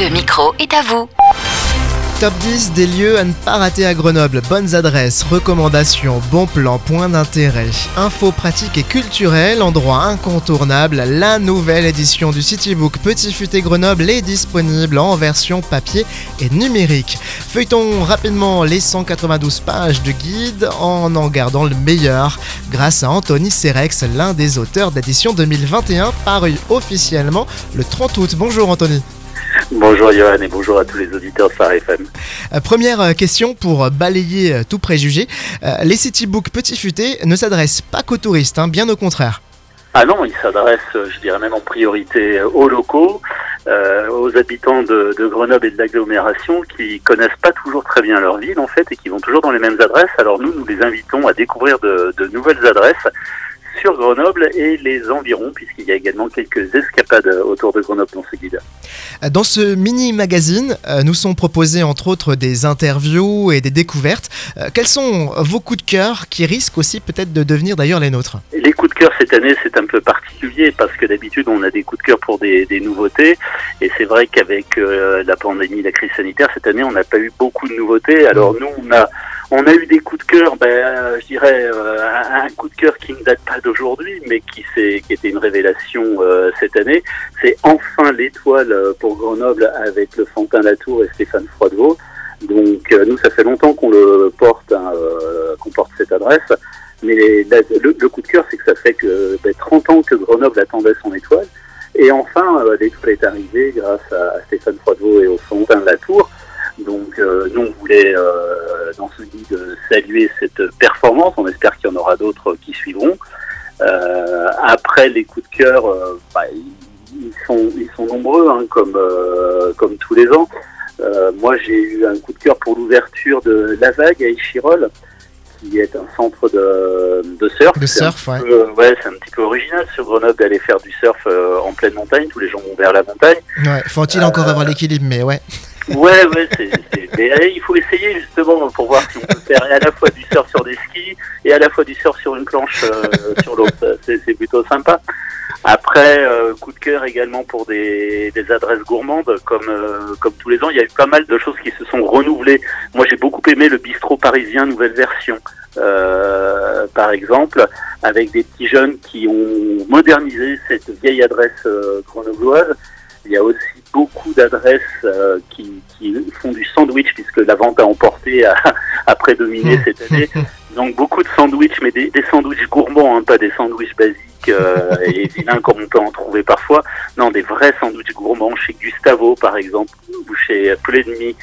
Le micro est à vous. Top 10 des lieux à ne pas rater à Grenoble. Bonnes adresses, recommandations, bons plans, points d'intérêt, infos pratiques et culturelles, endroits incontournables. La nouvelle édition du Citybook Petit Futé Grenoble est disponible en version papier et numérique. Feuilletons rapidement les 192 pages de guide en en gardant le meilleur grâce à Anthony Serex, l'un des auteurs d'édition 2021 paru officiellement le 30 août. Bonjour Anthony. Bonjour Johan et bonjour à tous les auditeurs de Phare FM. Euh, première euh, question pour balayer euh, tout préjugé. Euh, les Citybooks Petit Futé ne s'adressent pas qu'aux touristes, hein, bien au contraire. Ah non, il s'adresse, euh, je dirais même en priorité aux locaux, euh, aux habitants de, de Grenoble et de l'agglomération qui connaissent pas toujours très bien leur ville en fait et qui vont toujours dans les mêmes adresses. Alors nous, nous les invitons à découvrir de, de nouvelles adresses sur Grenoble et les environs puisqu'il y a également quelques escapades autour de Grenoble dans ce guide. Euh, Dans ce mini-magazine, euh, nous sont proposés entre autres des interviews et des découvertes. Euh, Quels sont vos coups de cœur qui risquent aussi peut-être de devenir d'ailleurs les nôtres? Les coups de cœur cette année, c'est un peu particulier parce que d'habitude, on a des coups de cœur pour des, des nouveautés. Et c'est vrai qu'avec euh, la pandémie, la crise sanitaire, cette année, on n'a pas eu beaucoup de nouveautés. Alors nous, on a, on a eu des coups de cœur, ben, euh, je dirais, euh, un, coup de cœur qui ne date pas d'aujourd'hui, mais qui, qui était une révélation euh, cette année. C'est enfin l'étoile euh, pour Grenoble avec le Fantin Latour et Stéphane Froidevaux. Donc nous, ça fait longtemps qu'on le porte, hein, euh, qu'on porte cette adresse. Mais le, coup de cœur, c'est que ça fait que ben, 30 ans que Grenoble attendait son étoile. Et enfin, l'étoile est arrivée grâce à, Stéphane Froidevaux et au Fontaine de la Tour. Donc, euh, nous, on voulait, euh, dans ce guide, saluer cette performance. On espère qu'il y en aura d'autres qui suivront. Euh, après, les coups de cœur, bah, ils, sont, ils sont nombreux, hein, comme, comme tous les ans. Euh, moi, j'ai eu un coup de cœur pour l'ouverture de La Vague à Échirol, qui est un centre de, de surf. De surf, ouais. peu- ouais, c'est un petit peu original sur Grenoble d'aller faire du surf euh, en pleine montagne. Tous les gens vont vers la montagne. Ouais, faut-il encore avoir l'équilibre, mais ouais. Ouais, ouais, c'est, euh, il faut essayer justement pour voir si on peut faire à la fois du surf sur des skis et à la fois du surf sur une planche euh, sur C'est, c'est plutôt sympa. Après, euh, coup de cœur également pour des, des adresses gourmandes, comme euh, comme tous les ans, il y a eu pas mal de choses qui se sont renouvelées. Moi, j'ai beaucoup aimé le bistrot parisien nouvelle version, euh, par exemple, avec des petits jeunes qui ont modernisé cette vieille adresse euh, grenobloise. Il y a aussi beaucoup d'adresses euh, qui, qui font du sandwich puisque la vente à emporter a, a prédominé cette année. Donc beaucoup de sandwichs, mais des, des sandwichs gourmands, hein, pas des sandwichs basiques euh, et vilains comme on peut en trouver parfois. Non, des vrais sandwichs gourmands chez Gustavo par exemple ou chez Mie,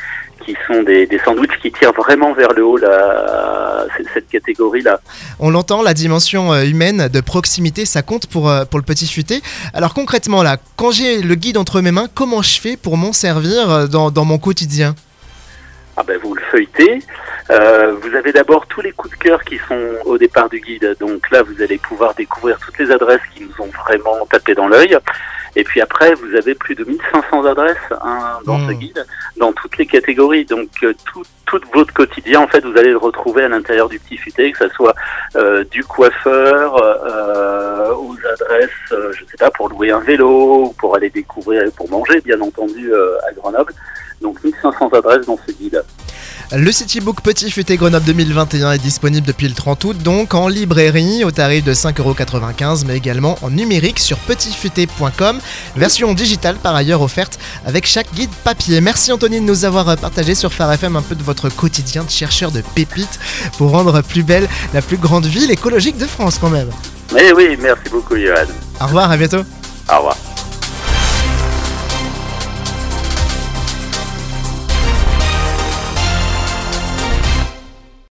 qui sont des, des sandwichs qui tirent vraiment vers le haut la, cette catégorie-là. On l'entend, la dimension euh, humaine de proximité, ça compte pour, euh, pour le petit futé. Alors concrètement là, quand j'ai le guide entre mes mains, comment je fais pour m'en servir euh, dans, dans mon quotidien? Ah ben vous le feuilletez. Euh, vous avez d'abord tous les coups de cœur qui sont au départ du guide. Donc là, vous allez pouvoir découvrir toutes les adresses qui nous ont vraiment tapé dans l'œil. Et puis après, vous avez plus de 1500 adresses hein, dans Mmh. ce guide, dans toutes les catégories. Donc euh, tout, tout votre quotidien, en fait, vous allez le retrouver à l'intérieur du petit futé, que ce soit euh, du coiffeur euh, aux adresses, euh, je sais pas, pour louer un vélo, ou pour aller découvrir, pour manger, bien entendu, à Grenoble. Donc 1500 adresses dans ce guide. Le Citybook Petit Futé Grenoble 2021 est disponible depuis le 30 août, donc en librairie au tarif de 5,95€, mais également en numérique sur petitfuté.com. Version digitale par ailleurs offerte avec chaque guide papier. Merci Anthony de nous avoir partagé sur Phare FM un peu de votre quotidien de chercheur de pépites pour rendre plus belle la plus grande ville écologique de France quand même. Eh oui, merci beaucoup, Johan. Au revoir, à bientôt. Au revoir.